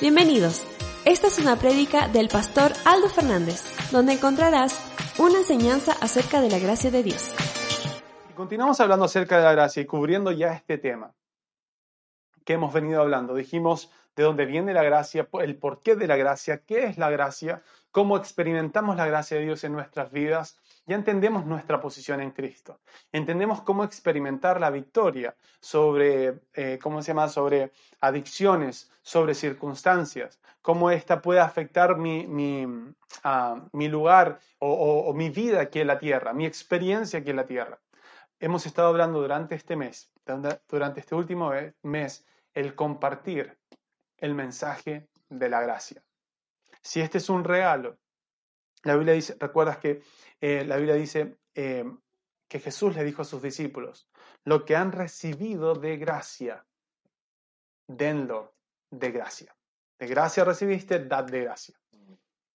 Bienvenidos. Esta es una prédica del pastor Aldo Fernández, donde encontrarás una enseñanza acerca de la gracia de Dios. Continuamos hablando acerca de la gracia y cubriendo ya este tema que hemos venido hablando. Dijimos de dónde viene la gracia, el porqué de la gracia, qué es la gracia, cómo experimentamos la gracia de Dios en nuestras vidas ya entendemos nuestra posición en Cristo. Entendemos cómo experimentar la victoria sobre, eh, ¿cómo se llama? Sobre adicciones, sobre circunstancias, cómo esta puede afectar mi, mi, ah, lugar o, mi vida aquí en la tierra, mi experiencia aquí en la tierra. Hemos estado hablando durante este mes, durante este último mes, el compartir el mensaje de la gracia. Si este es un regalo, la Biblia dice, recuerdas que eh, la Biblia dice eh, que Jesús le dijo a sus discípulos, lo que han recibido de gracia, denlo de gracia. De gracia recibiste, dad de gracia.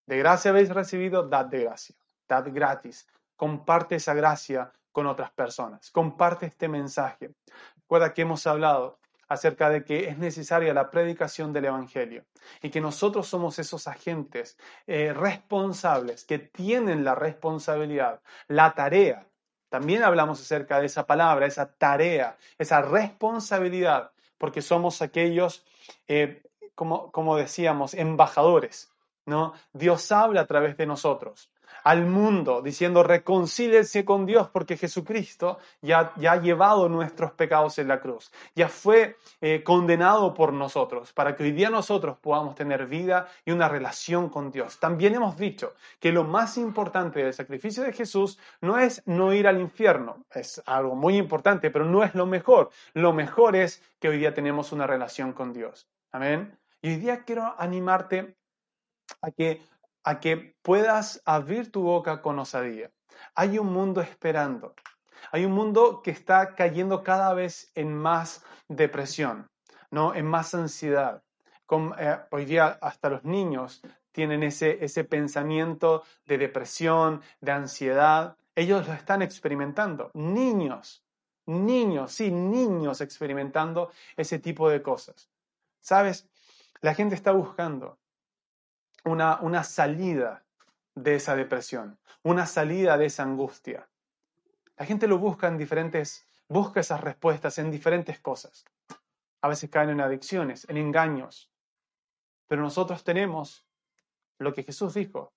De gracia habéis recibido, dad de gracia. Dad gratis. Comparte esa gracia con otras personas. Comparte este mensaje. Recuerda que hemos hablado acerca de que es necesaria la predicación del Evangelio y que nosotros somos esos agentes eh, responsables que tienen la responsabilidad, la tarea. También hablamos acerca de esa palabra, esa tarea, esa responsabilidad, porque somos aquellos, eh, como, como decíamos, embajadores. ¿no? Dios habla a través de nosotros al mundo, diciendo reconcílense con Dios porque Jesucristo ya, ya, ha llevado nuestros pecados en la cruz, ya fue eh, condenado por nosotros, para que hoy día nosotros podamos tener vida y una relación con Dios. También hemos dicho que lo más importante del sacrificio de Jesús no es no ir al infierno, es algo muy importante, pero no es lo mejor. Lo mejor es que hoy día tenemos una relación con Dios. Amén. Y hoy día quiero animarte a que a que puedas abrir tu boca con osadía. Hay un mundo esperando. Hay un mundo que está cayendo cada vez en más depresión, ¿no? en más ansiedad. Eh, hoy día hasta los niños tienen ese, ese pensamiento de depresión, de ansiedad. Ellos lo están experimentando. Niños, niños, sí, niños experimentando ese tipo de cosas. ¿Sabes? La gente está buscando una, una salida de esa depresión, una salida de esa angustia. La gente lo busca en diferentes, busca esas respuestas en diferentes cosas. A veces caen en adicciones, en engaños. Pero nosotros tenemos lo que Jesús dijo.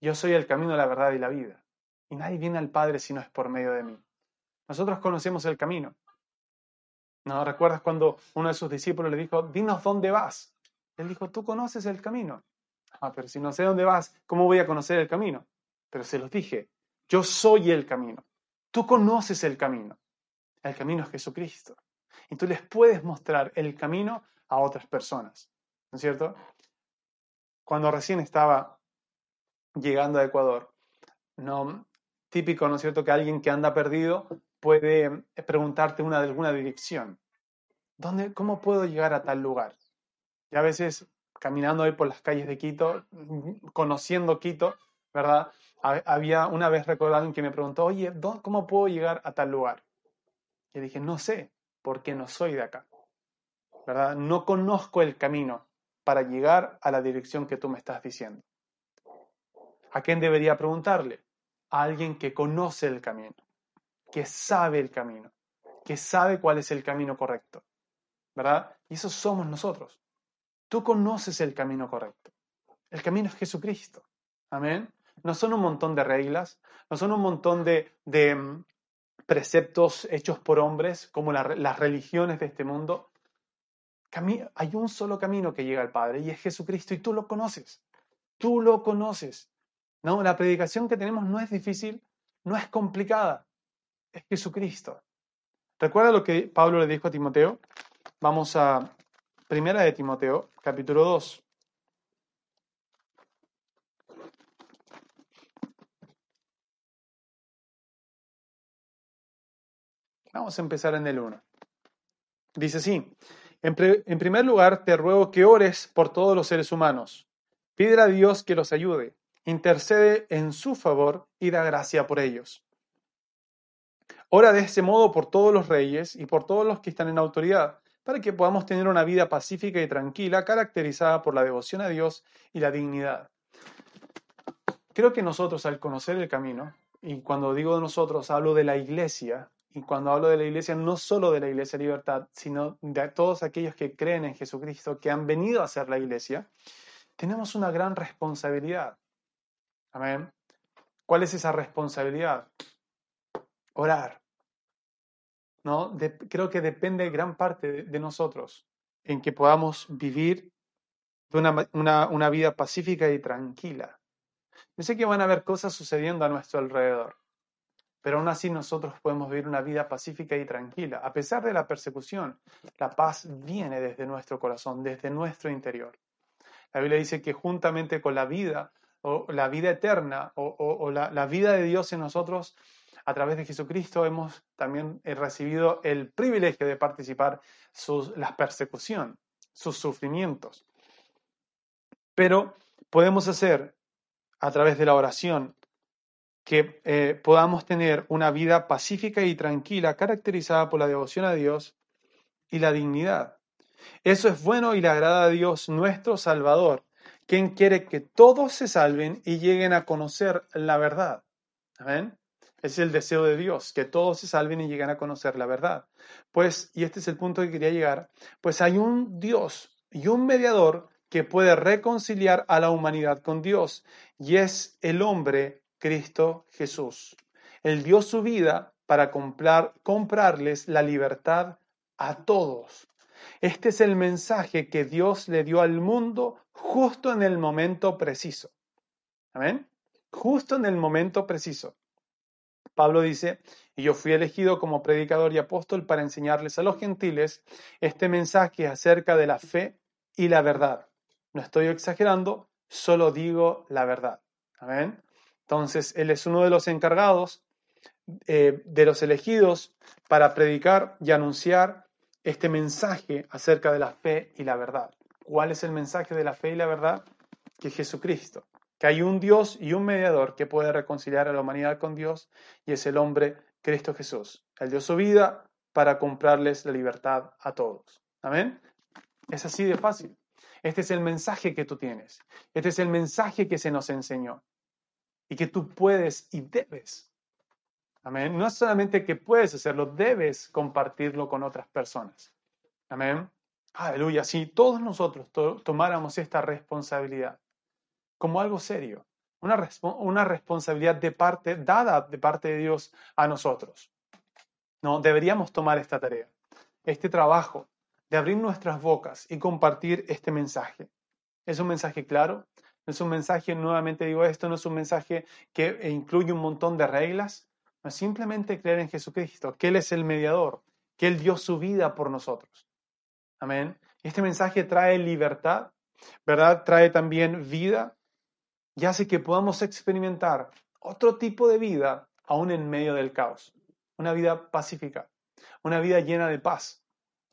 Yo soy el camino, la verdad y la vida. Y nadie viene al Padre si no es por medio de mí. Nosotros conocemos el camino. ¿No recuerdas cuando uno de sus discípulos le dijo, dinos dónde vas? Él dijo, tú conoces el camino. Ah, pero si no sé dónde vas, ¿cómo voy a conocer el camino? Pero se los dije, yo soy el camino. Tú conoces el camino. El camino es Jesucristo. Y tú les puedes mostrar el camino a otras personas. ¿No es cierto? Cuando recién estaba llegando a Ecuador, no típico, ¿no es cierto?, que alguien que anda perdido puede preguntarte una, alguna dirección. ¿Dónde, ¿Cómo puedo llegar a tal lugar? Y a veces caminando hoy por las calles de Quito, conociendo Quito, ¿verdad? Había una vez recordado que me preguntó, oye, ¿cómo puedo llegar a tal lugar? Y dije, no sé, porque no soy de acá, ¿verdad? No conozco el camino para llegar a la dirección que tú me estás diciendo. ¿A quién debería preguntarle? A alguien que conoce el camino, que sabe el camino, que sabe cuál es el camino correcto, ¿verdad? Y eso somos nosotros. Tú conoces el camino correcto. El camino es Jesucristo. Amén. No son un montón de reglas, no son un montón de, mm, preceptos hechos por hombres como las religiones de este mundo. hay un solo camino que llega al Padre y es Jesucristo y tú lo conoces. Tú lo conoces. No, la predicación que tenemos no es difícil, no es complicada. Es Jesucristo. ¿Recuerda lo que Pablo le dijo a Timoteo? Vamos a Primera de Timoteo, capítulo 2. Vamos a empezar en el 1. Dice así, en, en, primer lugar te ruego que ores por todos los seres humanos. Pide a Dios que los ayude, intercede en su favor y da gracia por ellos. Ora de este modo por todos los reyes y por todos los que están en autoridad para que podamos tener una vida pacífica y tranquila, caracterizada por la devoción a Dios y la dignidad. Creo que nosotros al conocer el camino, y cuando digo de nosotros hablo de la iglesia, y cuando hablo de la iglesia no solo de la iglesia libertad, sino de todos aquellos que creen en Jesucristo, que han venido a ser la iglesia, tenemos una gran responsabilidad. Amén. ¿Cuál es esa responsabilidad? Orar. Creo que depende gran parte de, nosotros en que podamos vivir una vida pacífica y tranquila. Yo sé que van a haber cosas sucediendo a nuestro alrededor, pero aún así nosotros podemos vivir una vida pacífica y tranquila. A pesar de la persecución, la paz viene desde nuestro corazón, desde nuestro interior. La Biblia dice que juntamente con la vida o la vida eterna o, la, vida de Dios en nosotros, a través de Jesucristo hemos también eh, recibido el privilegio de participar sus, la persecución, sus sufrimientos. Pero podemos hacer a través de la oración que eh, podamos tener una vida pacífica y tranquila, caracterizada por la devoción a Dios y la dignidad. Eso es bueno y le agrada a Dios nuestro Salvador, quien quiere que todos se salven y lleguen a conocer la verdad. Amén. Es el deseo de Dios, que todos se salven y lleguen a conocer la verdad. Pues, y este es el punto que quería llegar, pues hay un Dios y un mediador que puede reconciliar a la humanidad con Dios, y es el hombre Cristo Jesús. Él dio su vida para comprar, comprarles la libertad a todos. Este es el mensaje que Dios le dio al mundo justo en el momento preciso. Amén. Justo en el momento preciso. Pablo dice, y yo fui elegido como predicador y apóstol para enseñarles a los gentiles este mensaje acerca de la fe y la verdad. No estoy exagerando, solo digo la verdad. Amén. Entonces, Él es uno de los encargados, eh, de los elegidos, para predicar y anunciar este mensaje acerca de la fe y la verdad. ¿Cuál es el mensaje de la fe y la verdad? Que Jesucristo, que hay un Dios y un mediador que puede reconciliar a la humanidad con Dios y es el hombre Cristo Jesús. Él dio su vida para comprarles la libertad a todos. Amén. Es así de fácil. Este es el mensaje que tú tienes. Este es el mensaje que se nos enseñó y que tú puedes y debes. Amén. No es solamente que puedes hacerlo, debes compartirlo con otras personas. Amén. Aleluya. Si todos nosotros tomáramos esta responsabilidad como algo serio, una, una responsabilidad de parte, dada de parte de Dios a nosotros, no deberíamos tomar esta tarea, este trabajo de abrir nuestras bocas y compartir este mensaje. Es un mensaje claro, es un mensaje, nuevamente digo esto, no es un mensaje que incluye un montón de reglas, no es simplemente creer en Jesucristo, que Él es el mediador, que Él dio su vida por nosotros. Amén. Este mensaje trae libertad, ¿verdad? Trae también vida y hace que podamos experimentar otro tipo de vida aún en medio del caos. Una vida pacífica, una vida llena de paz,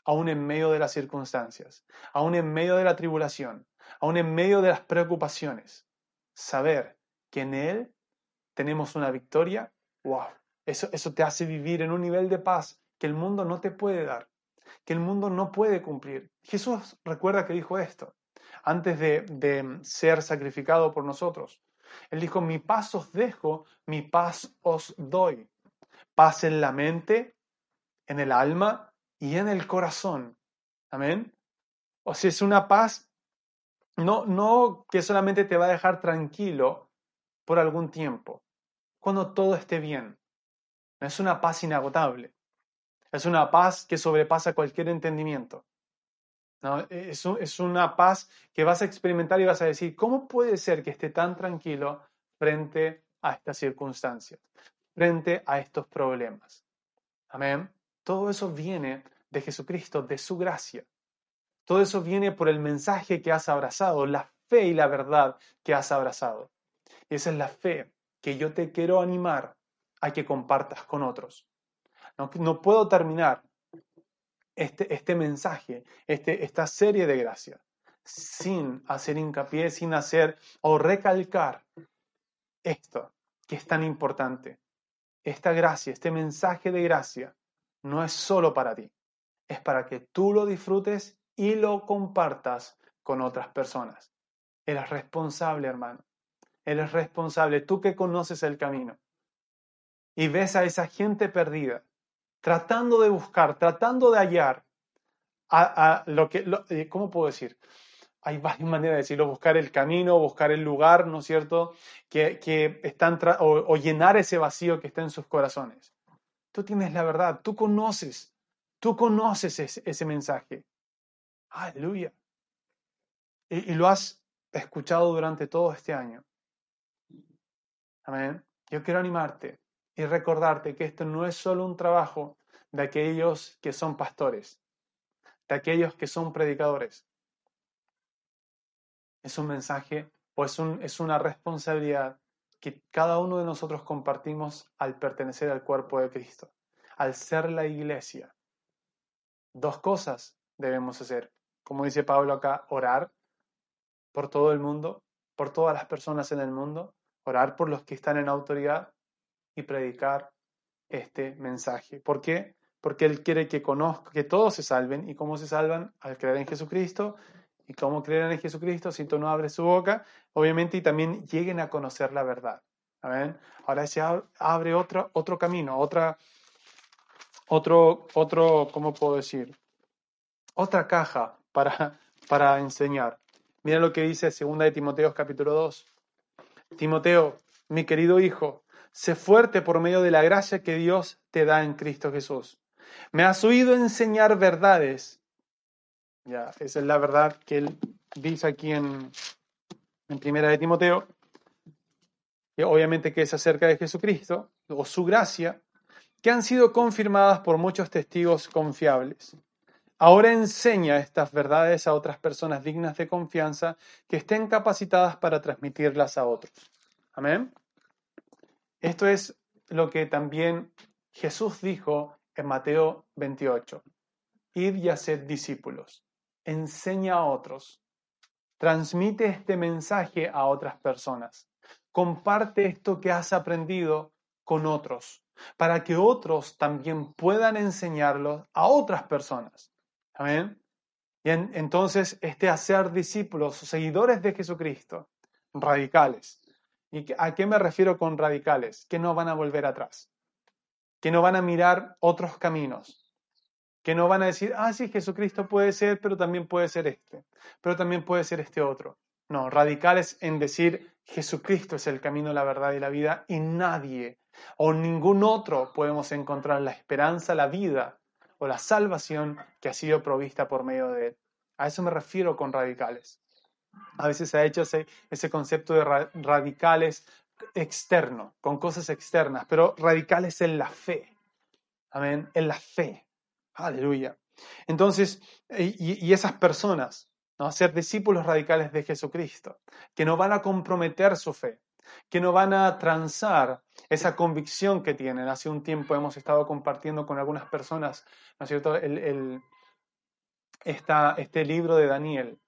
aún en medio de las circunstancias, aún en medio de la tribulación, aún en medio de las preocupaciones. Saber que en Él tenemos una victoria, wow, eso, eso te hace vivir en un nivel de paz que el mundo no te puede dar, que el mundo no puede cumplir. Jesús recuerda que dijo esto antes de, ser sacrificado por nosotros. Él dijo, mi paz os dejo, mi paz os doy. Paz en la mente, en el alma y en el corazón. Amén. O sea, es una paz no, no que solamente te va a dejar tranquilo por algún tiempo, cuando todo esté bien. Es una paz inagotable. Es una paz que sobrepasa cualquier entendimiento. Es, es una paz que vas a experimentar y vas a decir, ¿cómo puede ser que esté tan tranquilo frente a estas circunstancias, frente a estos problemas? Amén. Todo eso viene de Jesucristo, de su gracia. Todo eso viene por el mensaje que has abrazado, la fe y la verdad que has abrazado. Y esa es la fe que yo te quiero animar a que compartas con otros. No, puedo terminar este, este mensaje, este, esta serie de gracia, sin hacer hincapié, sin hacer o recalcar esto que es tan importante. Esta gracia, este mensaje de gracia, no es solo para ti, es para que tú lo disfrutes y lo compartas con otras personas. Eres responsable, hermano. Eres responsable. Tú que conoces el camino y ves a esa gente perdida, tratando de buscar, tratando de hallar a, lo que, eh, ¿cómo puedo decir? Hay varias maneras de decirlo, buscar el camino, buscar el lugar, ¿no es cierto? Que, que están o, llenar ese vacío que está en sus corazones. Tú tienes la verdad, tú conoces, tú conoces ese, mensaje. Aleluya. Y, y lo has escuchado durante todo este año. Amén. Yo quiero animarte y recordarte que esto no es solo un trabajo de aquellos que son pastores, de aquellos que son predicadores. Es un mensaje o es, es una responsabilidad que cada uno de nosotros compartimos al pertenecer al cuerpo de Cristo, al ser la iglesia. Dos cosas debemos hacer. Como dice Pablo acá, orar por todo el mundo, por todas las personas en el mundo, orar por los que están en autoridad y predicar este mensaje. ¿Por qué? Porque Él quiere que conozca, que todos se salven. ¿Y cómo se salvan? Al creer en Jesucristo. ¿Y cómo creer en Jesucristo? Si tú no abres su boca, obviamente, y también lleguen a conocer la verdad. Ahora se abre otro, otro camino, otra, otro, otro, ¿cómo puedo decir? Otra caja para, para enseñar. Mira lo que dice 2 de Timoteo capítulo 2. Timoteo, mi querido hijo, sé fuerte por medio de la gracia que Dios te da en Cristo Jesús. Me has oído enseñar verdades. Ya, esa es la verdad que él dice aquí en, en Primera de Timoteo. Y obviamente que es acerca de Jesucristo o su gracia, que han sido confirmadas por muchos testigos confiables. Ahora enseña estas verdades a otras personas dignas de confianza que estén capacitadas para transmitirlas a otros. Amén. Esto es lo que también Jesús dijo en Mateo 28. Id y haced discípulos. Enseña a otros. Transmite este mensaje a otras personas. Comparte esto que has aprendido con otros, para que otros también puedan enseñarlo a otras personas. Amén. Y entonces, este hacer discípulos, seguidores de Jesucristo, radicales. ¿Y a qué me refiero con radicales? Que no van a volver atrás, que no van a mirar otros caminos, que no van a decir, ah, sí, Jesucristo puede ser, pero también puede ser este, pero también puede ser este otro. No, radicales en decir, Jesucristo es el camino, la verdad y la vida, y nadie o ningún otro podemos encontrar la esperanza, la vida o la salvación que ha sido provista por medio de Él. A eso me refiero con radicales. A veces se ha hecho ese, ese concepto de radicales externo, con cosas externas, pero radicales en la fe. Amén, en la fe. Aleluya. Entonces, y, esas personas, ¿no? ser discípulos radicales de Jesucristo, que no van a comprometer su fe, que no van a transar esa convicción que tienen. Hace un tiempo hemos estado compartiendo con algunas personas, ¿no es cierto?, el, este libro de Daniel,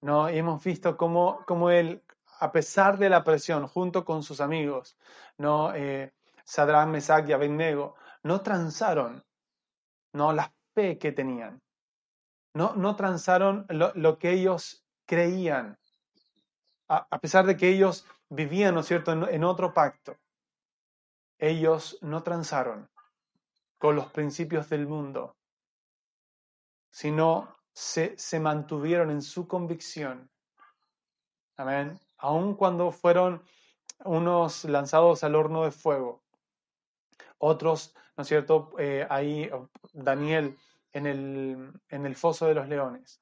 ¿no? Y hemos visto cómo, cómo, él, a pesar de la presión, junto con sus amigos, ¿no? Eh, Sadrán, Mesach y Abednego, no transaron, ¿no? La fe que tenían. No, no transaron lo, que ellos creían, a, pesar de que ellos vivían, ¿no es cierto?, en, otro pacto. Ellos no transaron con los principios del mundo, sino se, se mantuvieron en su convicción. Amén. Aun cuando fueron unos lanzados al horno de fuego. Otros, ¿no es cierto? Eh, ahí Daniel en el, en el foso de los leones.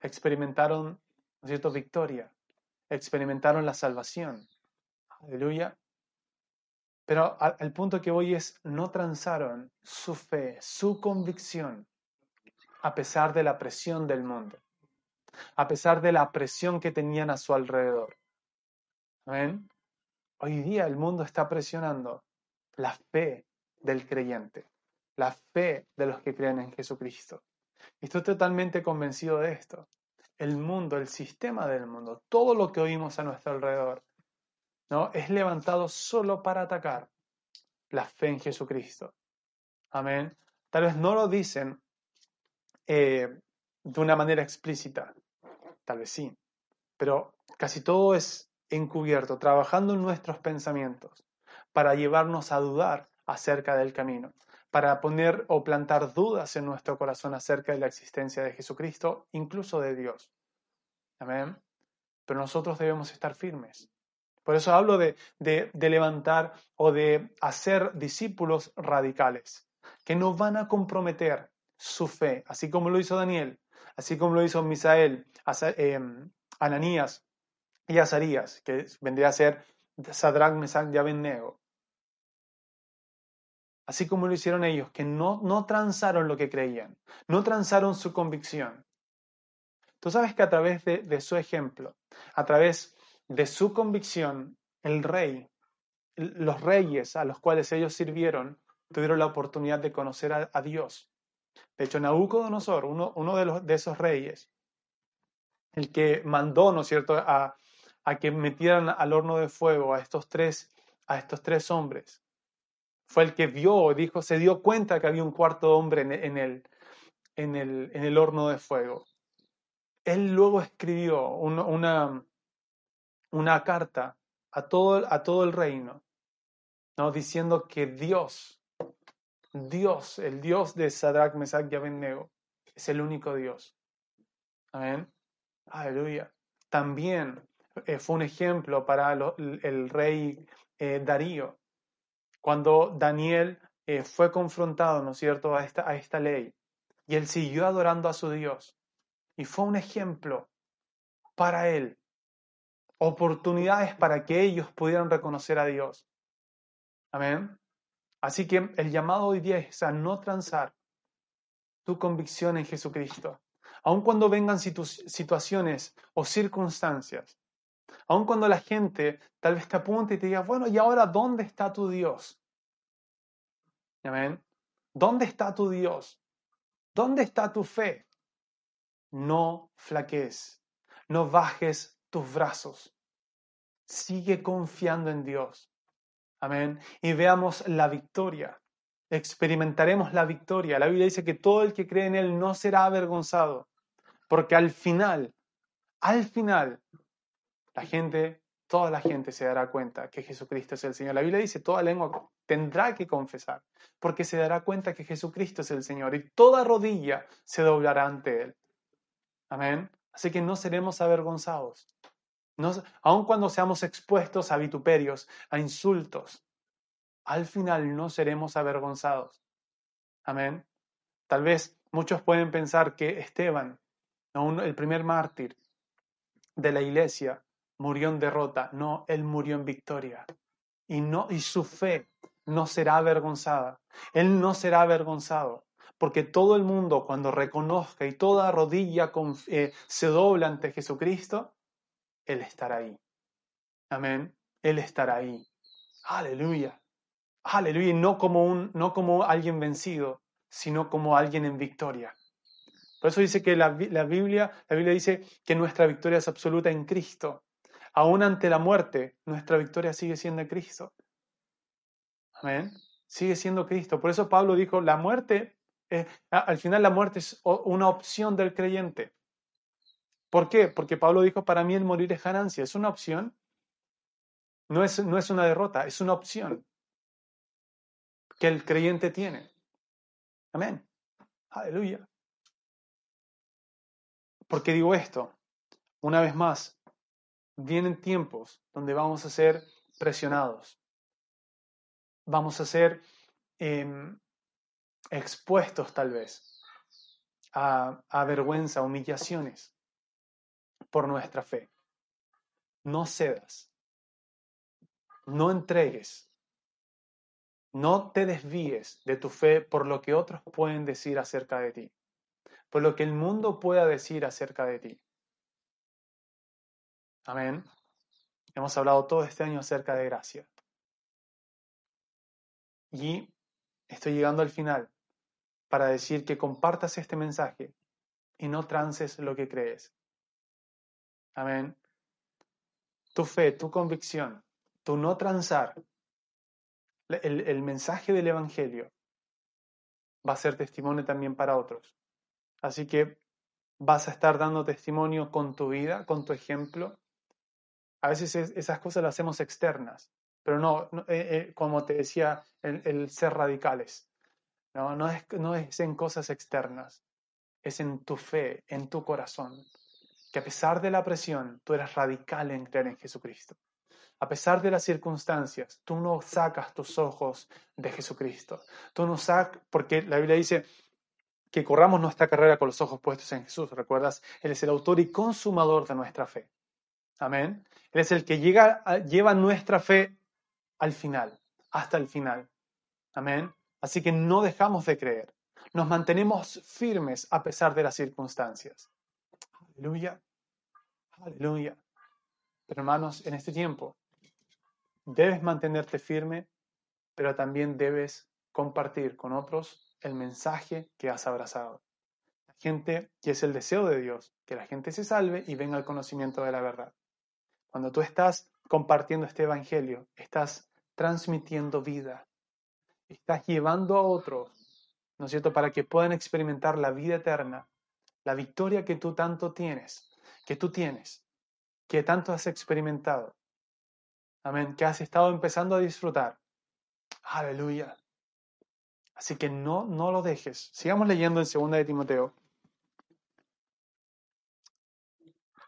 Experimentaron, ¿no es cierto?, victoria experimentaron la salvación. Aleluya. Pero al, punto que voy es, no transaron su fe, su convicción, a pesar de la presión del mundo, a pesar de la presión que tenían a su alrededor. ¿Ven? Hoy día el mundo está presionando la fe del creyente, la fe de los que creen en Jesucristo. estoy totalmente convencido de esto el mundo, el sistema del mundo, todo lo que oímos a nuestro alrededor, ¿no? Es levantado solo para atacar la fe en Jesucristo. Amén. Tal vez no lo dicen eh, de una manera explícita. Tal vez sí. Pero casi todo es encubierto, trabajando en nuestros pensamientos para llevarnos a dudar acerca del camino, para poner o plantar dudas en nuestro corazón acerca de la existencia de Jesucristo, incluso de Dios. Amén. Pero nosotros debemos estar firmes. Por eso hablo de, de, levantar o de hacer discípulos radicales, que no van a comprometer su fe, así como lo hizo Daniel, así como lo hizo Misael, em, Ananías y Azarías, que vendría a ser Sadrach, Mesach y Abednego. Así como lo hicieron ellos, que no, no transaron lo que creían, no transaron su convicción. Tú sabes que a través de, su ejemplo, a través de su convicción, el rey, los reyes a los cuales ellos sirvieron, tuvieron la oportunidad de conocer a, Dios. De hecho, Nabucodonosor, uno, uno de, los, de esos reyes, el que mandó, ¿no es cierto?, a, a, que metieran al horno de fuego a estos tres, a estos tres hombres. Fue el que vio, dijo, se dio cuenta que había un cuarto hombre en, el, en, el, en el horno de fuego él luego escribió una, una carta a todo, a todo el reino, ¿no? diciendo que Dios, Dios, el Dios de Sadrach, Mesach y Abednego, es el único Dios. Amén. Aleluya. También eh, fue un ejemplo para el rey eh, Darío, cuando Daniel eh, fue confrontado, ¿no es cierto?, a esta, ley, y él siguió adorando a su Dios y fue un ejemplo para él. Oportunidades para que ellos pudieran reconocer a Dios. Amén. Así que el llamado hoy día es a no transar tu convicción en Jesucristo. Aun cuando vengan situaciones o circunstancias. Aun cuando la gente tal vez te apunte y te diga, bueno, ¿y ahora dónde está tu Dios? Amén. ¿Dónde está tu Dios? ¿Dónde está tu fe? no flaquees, no bajes tus brazos. Sigue confiando en Dios. Amén. Y veamos la victoria. Experimentaremos la victoria. La Biblia dice que todo el que cree en Él no será avergonzado. Porque al final, al final, la gente, toda la gente se dará cuenta que Jesucristo es el Señor. La Biblia dice, toda lengua tendrá que confesar, porque se dará cuenta que Jesucristo es el Señor y toda rodilla se doblará ante Él. Amén. Así que no seremos avergonzados. No, aun cuando seamos expuestos a vituperios, a insultos, al final no seremos avergonzados. Amén. Tal vez muchos pueden pensar que Esteban, el primer mártir de la iglesia, murió en derrota. No, él murió en victoria. Y, no, y su fe no será avergonzada. Él no será avergonzado porque todo el mundo cuando reconozca y toda rodilla eh, se dobla ante Jesucristo, Él estará ahí. Amén. Él estará ahí. Aleluya. Aleluya. No como, un, no como alguien vencido, sino como alguien en victoria. Por eso dice que la, la, Biblia, la Biblia dice que nuestra victoria es absoluta en Cristo. Aún ante la muerte, nuestra victoria sigue siendo en Cristo. Amén. Sigue siendo Cristo. Por eso Pablo dijo, la muerte al final la muerte es una opción del creyente. ¿Por qué? Porque Pablo dijo, para mí el morir es ganancia. Es una opción. No es, no es una derrota, es una opción que el creyente tiene. Amén. Aleluya. ¿Por qué digo esto? Una vez más, vienen tiempos donde vamos a ser presionados. Vamos a ser em, expuestos tal vez a, a vergüenza, humillaciones por nuestra fe. No cedas, no entregues, no te desvíes de tu fe por lo que otros pueden decir acerca de ti, por lo que el mundo pueda decir acerca de ti. Amén. Hemos hablado todo este año acerca de gracia. Y estoy llegando al final para decir que compartas este mensaje y no trances lo que crees. Amén. Tu fe, tu convicción, tu no transar, el, mensaje del Evangelio va a ser testimonio también para otros. Así que vas a estar dando testimonio con tu vida, con tu ejemplo. A veces esas cosas las hacemos externas, pero no, eh, eh, como te decía, el, ser radicales. No, no, es, no es en cosas externas, es en tu fe, en tu corazón, que a pesar de la presión, tú eres radical en creer en Jesucristo. A pesar de las circunstancias, tú no sacas tus ojos de Jesucristo. Tú no sacas, porque la Biblia dice que corramos nuestra carrera con los ojos puestos en Jesús. ¿Recuerdas? Él es el autor y consumador de nuestra fe. Amén. Él es el que llega, lleva nuestra fe al final, hasta el final. Amén. Así que no dejamos de creer. Nos mantenemos firmes a pesar de las circunstancias. Aleluya. Aleluya. Pero hermanos, en este tiempo debes mantenerte firme, pero también debes compartir con otros el mensaje que has abrazado. La gente, que es el deseo de Dios, que la gente se salve y venga al conocimiento de la verdad. Cuando tú estás compartiendo este evangelio, estás transmitiendo vida, estás llevando a otros, ¿no es cierto?, para que puedan experimentar la vida eterna, la victoria que tú tanto tienes, que tú tienes, que tanto has experimentado. Amén, que has estado empezando a disfrutar. Aleluya. Así que no, no lo dejes. Sigamos leyendo en 2 de Timoteo.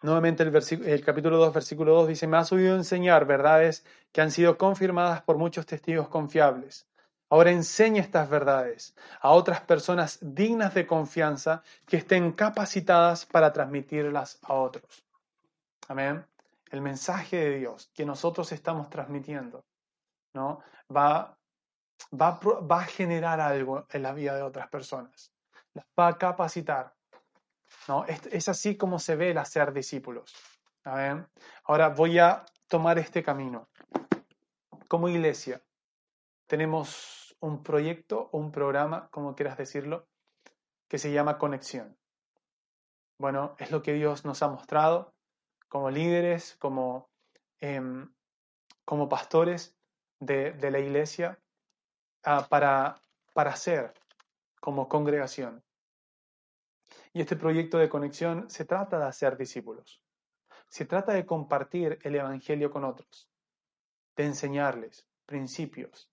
Nuevamente el, capítulo 2, versículo 2 dice, me has oído enseñar verdades que han sido confirmadas por muchos testigos confiables. Ahora enseña estas verdades a otras personas dignas de confianza que estén capacitadas para transmitirlas a otros. Amén. El mensaje de Dios que nosotros estamos transmitiendo ¿no? va, va, va a generar algo en la vida de otras personas. Las va a capacitar ¿no? Es, así como se ve el hacer discípulos. Ahora voy a tomar este camino. Como iglesia, tenemos un proyecto o un programa, como quieras decirlo, que se llama Conexión. Bueno, es lo que Dios nos ha mostrado como líderes, como, em, como pastores de, la iglesia, ah, para, para hacer como congregación. Y este proyecto de conexión se trata de hacer discípulos. Se trata de compartir el Evangelio con otros, de enseñarles principios,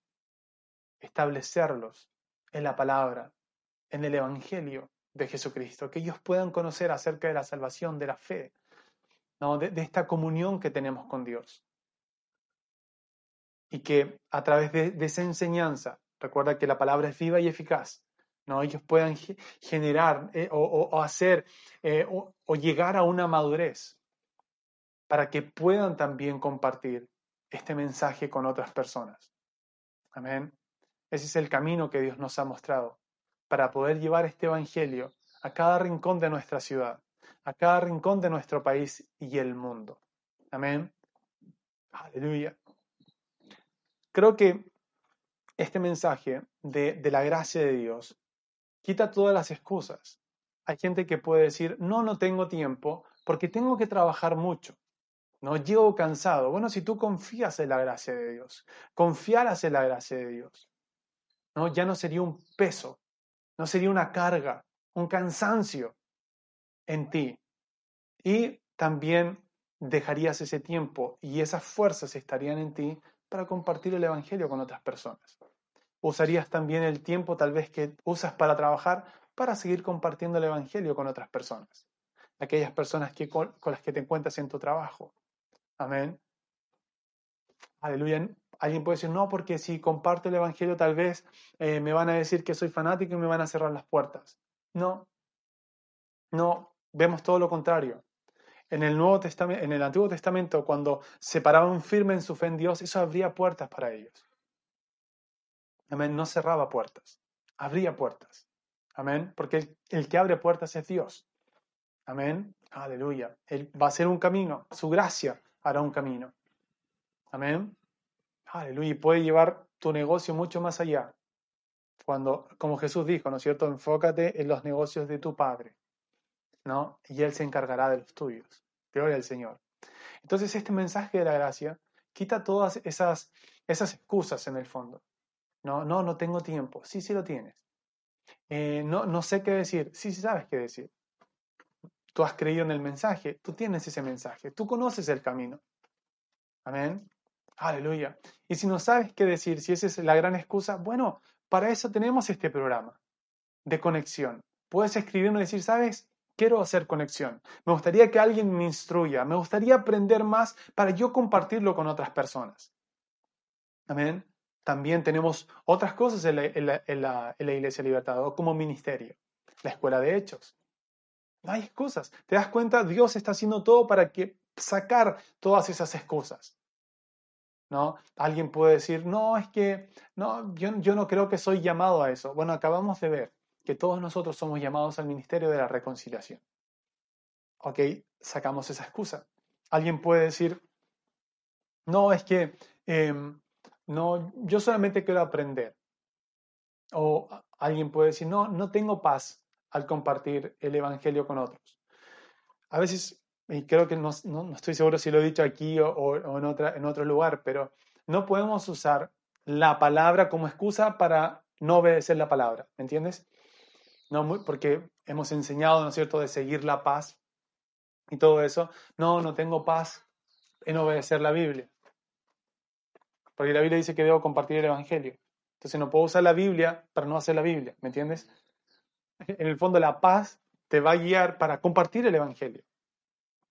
establecerlos en la palabra, en el Evangelio de Jesucristo, que ellos puedan conocer acerca de la salvación, de la fe, ¿no? de, esta comunión que tenemos con Dios. Y que a través de esa enseñanza, recuerda que la palabra es viva y eficaz, ¿no? ellos puedan generar eh, o, hacer eh, o, llegar a una madurez para que puedan también compartir este mensaje con otras personas. Amén. Ese es el camino que Dios nos ha mostrado para poder llevar este Evangelio a cada rincón de nuestra ciudad, a cada rincón de nuestro país y el mundo. Amén. Aleluya. Creo que este mensaje de, de la gracia de Dios quita todas las excusas. Hay gente que puede decir, no, no tengo tiempo porque tengo que trabajar mucho. No llego cansado. Bueno, si tú confías en la gracia de Dios, confiaras en la gracia de Dios, ¿no? ya no sería un peso, no sería una carga, un cansancio en ti. Y también dejarías ese tiempo y esas fuerzas estarían en ti para compartir el Evangelio con otras personas usarías también el tiempo tal vez que usas para trabajar para seguir compartiendo el Evangelio con otras personas, aquellas personas que, con, las que te encuentras en tu trabajo. Amén. Aleluya. Alguien puede decir, no, porque si comparto el Evangelio tal vez eh, me van a decir que soy fanático y me van a cerrar las puertas. No, no, vemos todo lo contrario. En el, Nuevo Testamento, en el Antiguo Testamento, cuando se paraban firme en su fe en Dios, eso abría puertas para ellos. Amén. No cerraba puertas, abría puertas. Amén. Porque el, que abre puertas es Dios. Amén. Aleluya. Él va a ser un camino. Su gracia hará un camino. Amén. Aleluya. Y puede llevar tu negocio mucho más allá. Cuando, como Jesús dijo, ¿no es cierto? Enfócate en los negocios de tu Padre. ¿No? Y Él se encargará de los tuyos. Gloria al Señor. Entonces, este mensaje de la gracia quita todas esas, esas excusas en el fondo. No, no, no tengo tiempo. Sí, sí lo tienes. eh, no, no sé qué decir. Sí, sí sabes qué decir. Tú has creído en el mensaje, tú tienes ese mensaje, tú conoces el camino. Amén. Aleluya. Y si no sabes qué decir, si esa es la gran excusa, bueno, para eso tenemos este programa de conexión. Puedes escribirme y decir, ¿sabes? Quiero hacer conexión. Me gustaría que alguien me instruya. Me gustaría aprender más para yo compartirlo con otras personas. Amén. También tenemos otras cosas en la, en la Iglesia Libertad, como ministerio. La escuela de hechos. No hay excusas. ¿Te das cuenta? Dios está haciendo todo para que sacar todas esas excusas. ¿No? Alguien puede decir, no, es que no, yo, yo no creo que soy llamado a eso. Bueno, acabamos de ver que todos nosotros somos llamados al ministerio de la reconciliación. Ok, sacamos esa excusa. Alguien puede decir, no, es que em, no, yo solamente quiero aprender. O alguien puede decir, no, no tengo paz al compartir el Evangelio con otros. A veces, y creo que no, no, estoy seguro si lo he dicho aquí o, en, otra, en otro lugar, pero no podemos usar la palabra como excusa para no obedecer la palabra, ¿me entiendes? No, porque hemos enseñado, ¿no es cierto?, de seguir la paz y todo eso. No, no tengo paz en obedecer la Biblia. Porque la Biblia dice que debo compartir el Evangelio. Entonces no puedo usar la Biblia para no hacer la Biblia, ¿me entiendes? en el fondo la paz te va a guiar para compartir el Evangelio.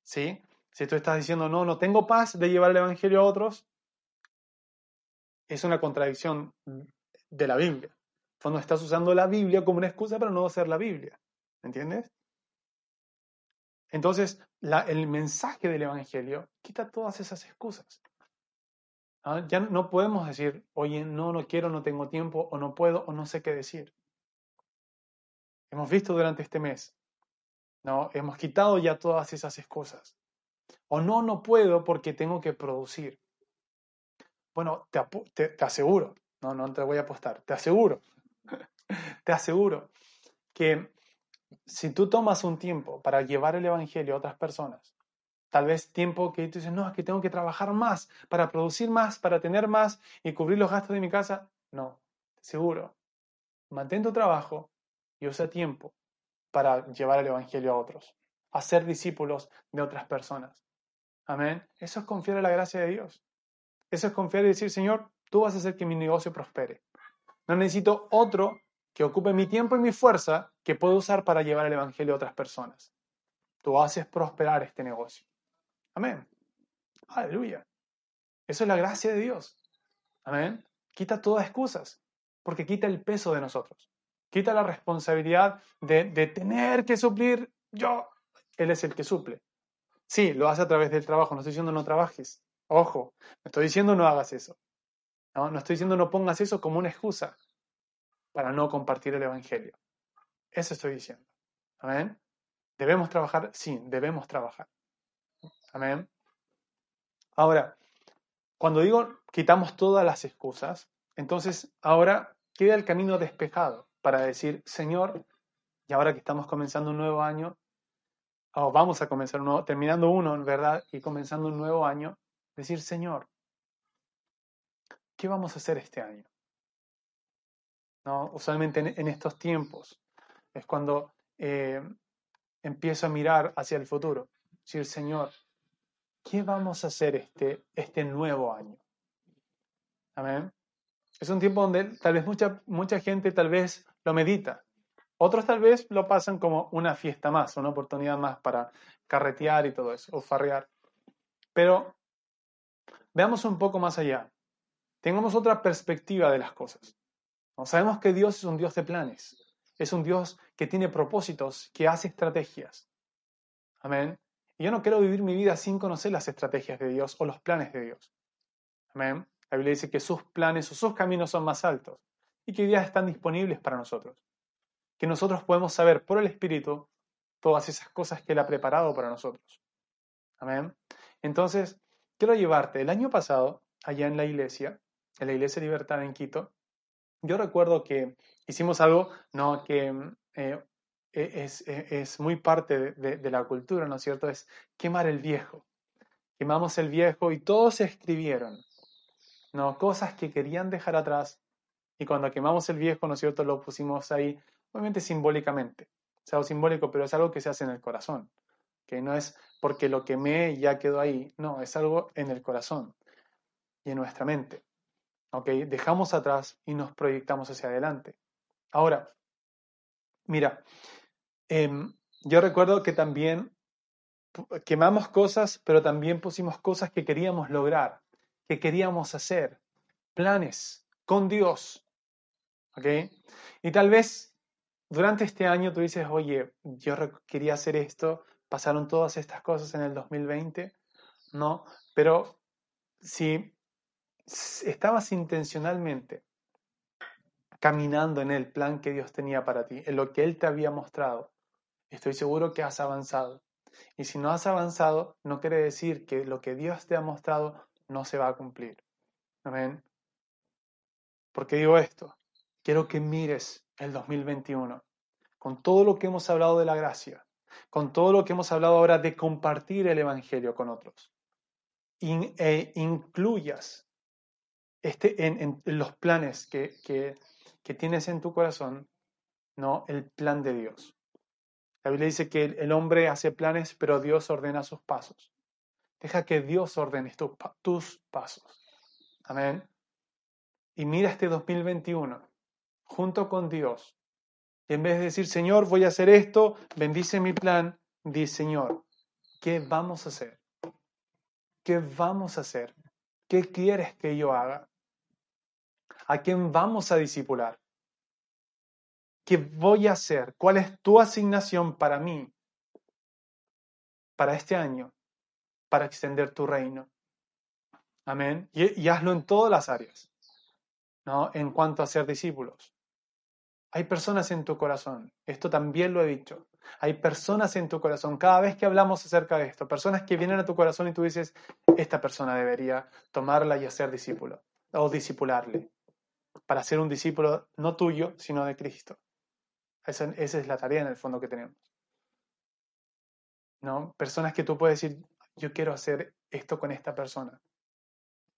¿Sí? Si tú estás diciendo, no, no tengo paz de llevar el Evangelio a otros, es una contradicción de la Biblia. En fondo estás usando la Biblia como una excusa para no hacer la Biblia. ¿Entiendes? Entonces, el mensaje del Evangelio quita todas esas excusas. ¿Ah? Ya no podemos decir, oye, no, no quiero, no tengo tiempo, o no puedo, o no sé qué decir hemos visto durante este mes. ¿no? Hemos quitado ya todas esas excusas. O no, no puedo porque tengo que producir. Bueno, te, te, aseguro, no, no te voy a apostar, te aseguro, te aseguro que si tú tomas un tiempo para llevar el Evangelio a otras personas, tal vez tiempo que tú dices, no, es que tengo que trabajar más para producir más, para tener más y cubrir los gastos de mi casa, no, seguro, mantén tu trabajo, y usa tiempo para llevar el Evangelio a otros, a ser discípulos de otras personas. Amén. Eso es confiar en la gracia de Dios. Eso es confiar y decir, Señor, tú vas a hacer que mi negocio prospere. No necesito otro que ocupe mi tiempo y mi fuerza que pueda usar para llevar el Evangelio a otras personas. Tú haces prosperar este negocio. Amén. Aleluya. Eso es la gracia de Dios. Amén. Quita todas excusas, porque quita el peso de nosotros. Quita la responsabilidad de, tener que suplir yo. Él es el que suple. Sí, lo hace a través del trabajo. No estoy diciendo no trabajes. Ojo, no estoy diciendo no hagas eso. No, no estoy diciendo no pongas eso como una excusa para no compartir el Evangelio. Eso estoy diciendo. Amén. ¿Debemos trabajar? Sí, debemos trabajar. Amén. Ahora, cuando digo quitamos todas las excusas, entonces ahora queda el camino despejado para decir, Señor, y ahora que estamos comenzando un nuevo año, o vamos a comenzar un nuevo, terminando uno, en verdad, y comenzando un nuevo año, decir, Señor, ¿qué vamos a hacer este año? ¿No? Usualmente en, estos tiempos es cuando eh, empiezo a mirar hacia el futuro, decir, Señor, ¿qué vamos a hacer este, este nuevo año? Amén. Es un tiempo donde tal vez mucha, mucha gente tal vez lo medita. Otros tal vez lo pasan como una fiesta más, una oportunidad más para carretear y todo eso, o farrear. Pero veamos un poco más allá. Tengamos otra perspectiva de las cosas. Sabemos que Dios es un Dios de planes. Es un Dios que tiene propósitos, que hace estrategias. Amén. Y yo no quiero vivir mi vida sin conocer las estrategias de Dios o los planes de Dios. Amén. La Biblia dice que sus planes o sus caminos son más altos y que hoy día están disponibles para nosotros. Que nosotros podemos saber por el Espíritu todas esas cosas que Él ha preparado para nosotros. Amén. Entonces, quiero llevarte. El año pasado, allá en la iglesia, en la Iglesia Libertad en Quito, yo recuerdo que hicimos algo ¿no? que eh, e, es, e, es, muy parte de, de, la cultura, ¿no es cierto? Es quemar el viejo. Quemamos el viejo y todos escribieron ¿no? Cosas que querían dejar atrás. Y cuando quemamos el viejo, ¿no es cierto? Lo pusimos ahí obviamente simbólicamente. Es algo simbólico, pero es algo que se hace en el corazón. Que no es porque lo quemé y ya quedó ahí. No, es algo en el corazón y en nuestra mente. ¿Ok? Dejamos atrás y nos proyectamos hacia adelante. Ahora, mira, em, yo recuerdo que también quemamos cosas, pero también pusimos cosas que queríamos lograr, que queríamos hacer, planes con Dios. ¿Ok? Y tal vez durante este año tú dices, oye, yo quería hacer esto, pasaron todas estas cosas en el 2020, ¿no? Pero si estabas intencionalmente caminando en el plan que Dios tenía para ti, en lo que Él te había mostrado, estoy seguro que has avanzado. Y si no has avanzado, no quiere decir que lo que Dios te ha mostrado no se va a cumplir. Amén. ¿Por qué digo esto? Quiero que mires el 2021 con todo lo que hemos hablado de la gracia, con todo lo que hemos hablado ahora de compartir el Evangelio con otros. e incluyas este, en, los planes que, que, tienes en tu corazón, ¿no? El plan de Dios. La Biblia dice que el, hombre hace planes, pero Dios ordena sus pasos. Deja que Dios ordene tus, pasos. Amén. Y mira este 2021 junto con Dios. Y en vez de decir, Señor, voy a hacer esto, bendice mi plan, di, Señor, ¿qué vamos a hacer? ¿Qué vamos a hacer? ¿Qué quieres que yo haga? ¿A quién vamos a discipular? ¿Qué voy a hacer? ¿Cuál es tu asignación para mí? Para este año, para extender tu reino. Amén. Y, hazlo en todas las áreas, ¿no? En cuanto a ser discípulos. Hay personas en tu corazón, esto también lo he dicho. Hay personas en tu corazón, cada vez que hablamos acerca de esto, personas que vienen a tu corazón y tú dices, esta persona debería tomarla y hacer discípulo, o discipularle, para ser un discípulo no tuyo, sino de Cristo. Esa, esa, es la tarea en el fondo que tenemos. ¿No? Personas que tú puedes decir, yo quiero hacer esto con esta persona.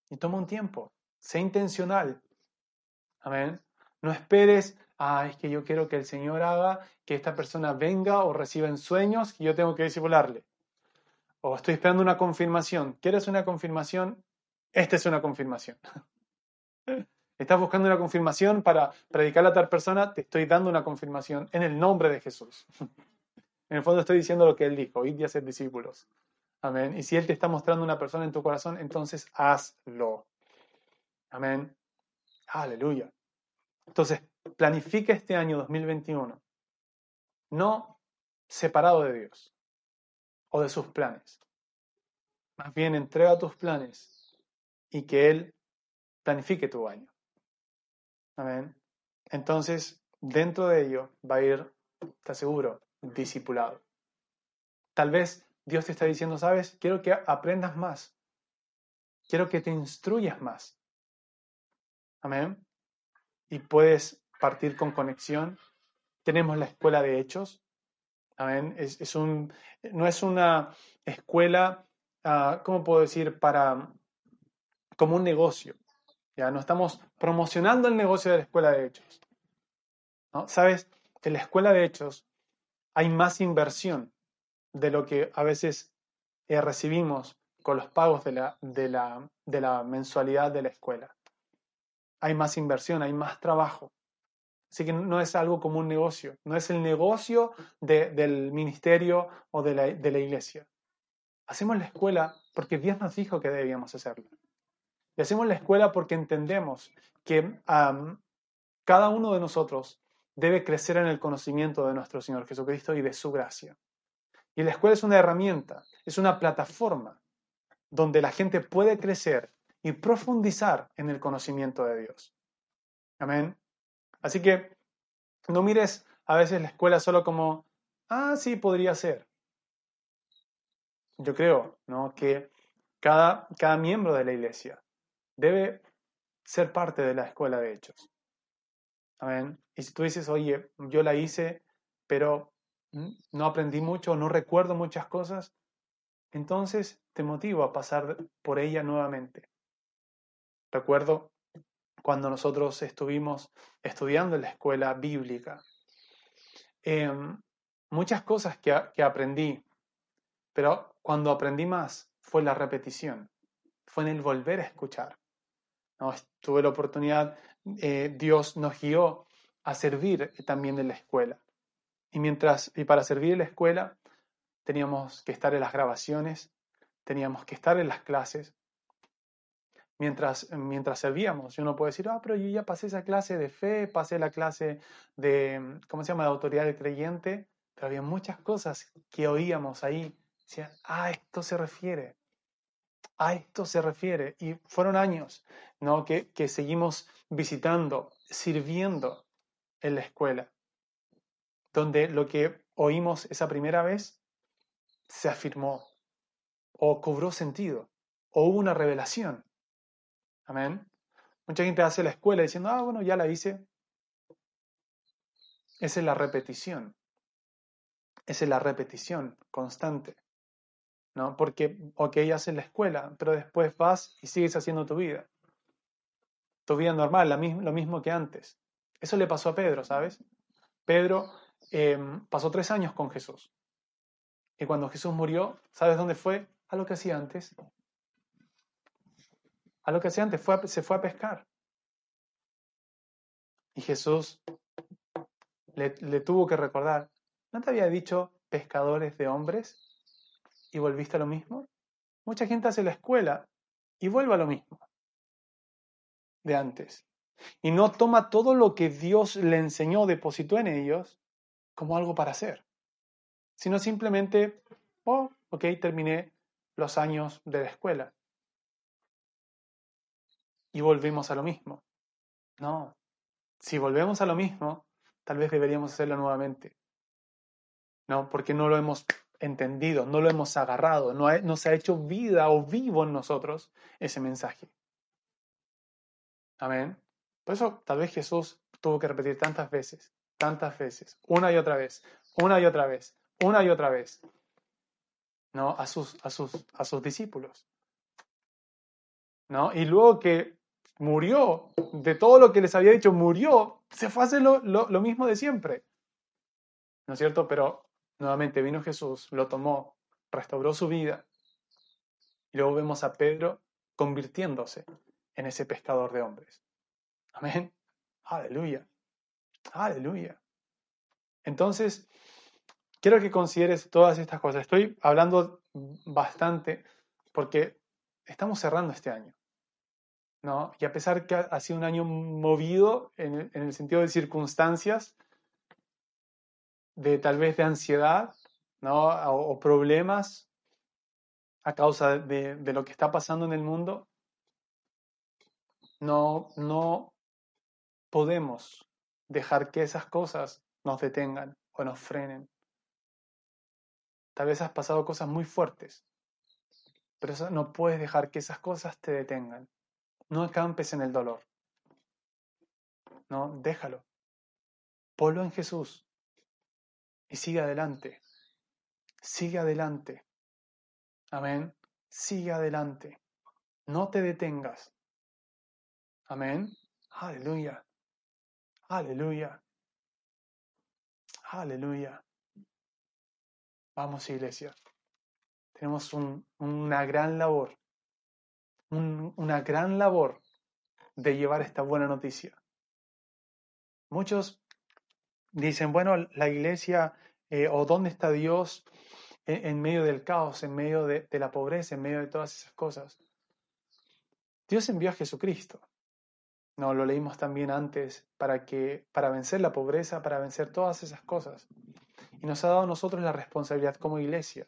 Y toma un tiempo, sé intencional. Amén. No esperes, ah, es que yo quiero que el Señor haga que esta persona venga o reciba en sueños y yo tengo que discipularle. O estoy esperando una confirmación. ¿Quieres una confirmación? Esta es una confirmación. ¿Estás buscando una confirmación para predicar a tal persona? Te estoy dando una confirmación en el nombre de Jesús. En el fondo estoy diciendo lo que Él dijo, id y hacer discípulos. Amén. Y si Él te está mostrando una persona en tu corazón, entonces hazlo. Amén. Aleluya. Entonces, planifica este año 2021, no separado de Dios o de sus planes. Más bien, entrega tus planes y que Él planifique tu año. Amén. Entonces, dentro de ello va a ir, te aseguro, discipulado. Tal vez Dios te está diciendo, sabes, quiero que aprendas más. Quiero que te instruyas más. Amén. Y puedes partir con conexión. Tenemos la escuela de hechos. Amén. Es, un, no es una escuela, uh, ¿cómo puedo decir? Para, como un negocio. Ya no estamos promocionando el negocio de la escuela de hechos. ¿no? Sabes, en la escuela de hechos hay más inversión de lo que a veces eh, recibimos con los pagos de la, de, la, de la mensualidad de la escuela. Hay más inversión, hay más trabajo. Así que no es algo como un negocio, no es el negocio del ministerio o de la, de la iglesia. Hacemos la escuela porque Dios nos dijo que debíamos hacerlo. Y hacemos la escuela porque entendemos que cada uno de nosotros debe crecer en el conocimiento de nuestro Señor Jesucristo y de su gracia. Y la escuela es una herramienta, es una plataforma donde la gente puede crecer y profundizar en el conocimiento de Dios. Amén. Así que no mires a veces la escuela solo como, ah, sí, podría ser. Yo creo ¿no? que cada, cada miembro de la iglesia debe ser parte de la escuela de hechos. Amén. Y si tú dices, oye, yo la hice, pero no aprendí mucho, no recuerdo muchas cosas, entonces te motivo a pasar por ella nuevamente. Recuerdo cuando nosotros estuvimos estudiando en la escuela bíblica, em, muchas cosas que, que aprendí, pero cuando aprendí más fue la repetición, fue en el volver a escuchar. Tuve la oportunidad, eh, Dios nos guió a servir también en la escuela. Y, mientras, y para servir en la escuela teníamos que estar en las grabaciones, teníamos que estar en las clases. Mientras, mientras servíamos, uno puede decir, ah, pero yo ya pasé esa clase de fe, pasé la clase de, ¿cómo se llama?, de autoridad del creyente, pero había muchas cosas que oíamos ahí. Decían, ah, esto se refiere, a esto se refiere. Y fueron años ¿no? que, que seguimos visitando, sirviendo en la escuela, donde lo que oímos esa primera vez se afirmó o cobró sentido o hubo una revelación. Amén. Mucha gente hace la escuela diciendo, ah, bueno, ya la hice. Esa es la repetición. Esa es la repetición constante. ¿No? Porque, ok, haces la escuela, pero después vas y sigues haciendo tu vida. Tu vida normal, lo mismo que antes. Eso le pasó a Pedro, ¿sabes? Pedro em, pasó tres años con Jesús. Y cuando Jesús murió, ¿sabes dónde fue? A lo que hacía antes. A lo que hacía antes, fue se fue a pescar. Y Jesús le, le tuvo que recordar, ¿no te había dicho pescadores de hombres? Y volviste a lo mismo? Mucha gente hace la escuela y vuelve a lo mismo de antes. Y no toma todo lo que Dios le enseñó, depositó en ellos, como algo para hacer. Sino simplemente, oh, ok, terminé los años de la escuela. Y volvimos a lo mismo. No. Si volvemos a lo mismo, tal vez deberíamos hacerlo nuevamente. No, porque no lo hemos entendido, no lo hemos agarrado, no, se ha hecho vida o vivo en nosotros ese mensaje. Amén. Por eso tal vez Jesús tuvo que repetir tantas veces, tantas veces, una y otra vez, una y otra vez, una y otra vez, ¿no? A sus, a sus, a sus discípulos. ¿no? Y luego que murió, de todo lo que les había dicho, murió, se fue a hacer lo, lo mismo de siempre. ¿No es cierto? Pero Nuevamente vino Jesús, lo tomó, restauró su vida. Y luego vemos a Pedro convirtiéndose en ese pescador de hombres. Amén. Aleluya. Aleluya. Entonces, quiero que consideres todas estas cosas. Estoy hablando bastante porque estamos cerrando este año. ¿no? Y a pesar que ha sido un año movido en el sentido de circunstancias, de tal vez de ansiedad ¿no? o, problemas a causa de, de, lo que está pasando en el mundo, no, no podemos dejar que esas cosas nos detengan o nos frenen. Tal vez has pasado cosas muy fuertes, pero no puedes dejar que esas cosas te detengan. No acampes en el dolor. No, déjalo. Ponlo en Jesús y sigue adelante. Sigue adelante. Amén. Sigue adelante. No te detengas. Amén. Aleluya. Aleluya. Aleluya. Vamos, iglesia. Tenemos una gran labor. una gran labor de llevar esta buena noticia. Muchos dicen, bueno, la iglesia eh, o dónde está Dios en, medio del caos, en medio de, la pobreza, en medio de todas esas cosas. Dios envió a Jesucristo. No, lo leímos también antes para que para vencer la pobreza, para vencer todas esas cosas. Y nos ha dado a nosotros la responsabilidad como iglesia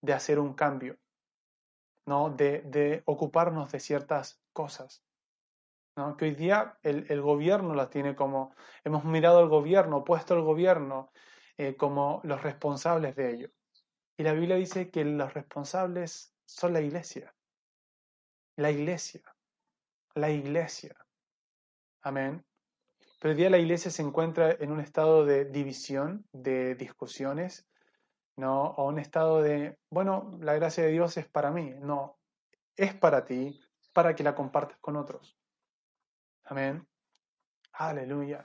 de hacer un cambio, ¿no? de, de ocuparnos de ciertas cosas que hoy día el, gobierno la tiene como, hemos mirado al gobierno, puesto al gobierno eh, como los responsables de ello. Y la Biblia dice que los responsables son la iglesia. La iglesia. La iglesia. Amén. Pero hoy día la iglesia se encuentra en un estado de división, de discusiones, ¿no? O un estado de, bueno, la gracia de Dios es para mí. No, es para ti, para que la compartas con otros. Amén. Aleluya.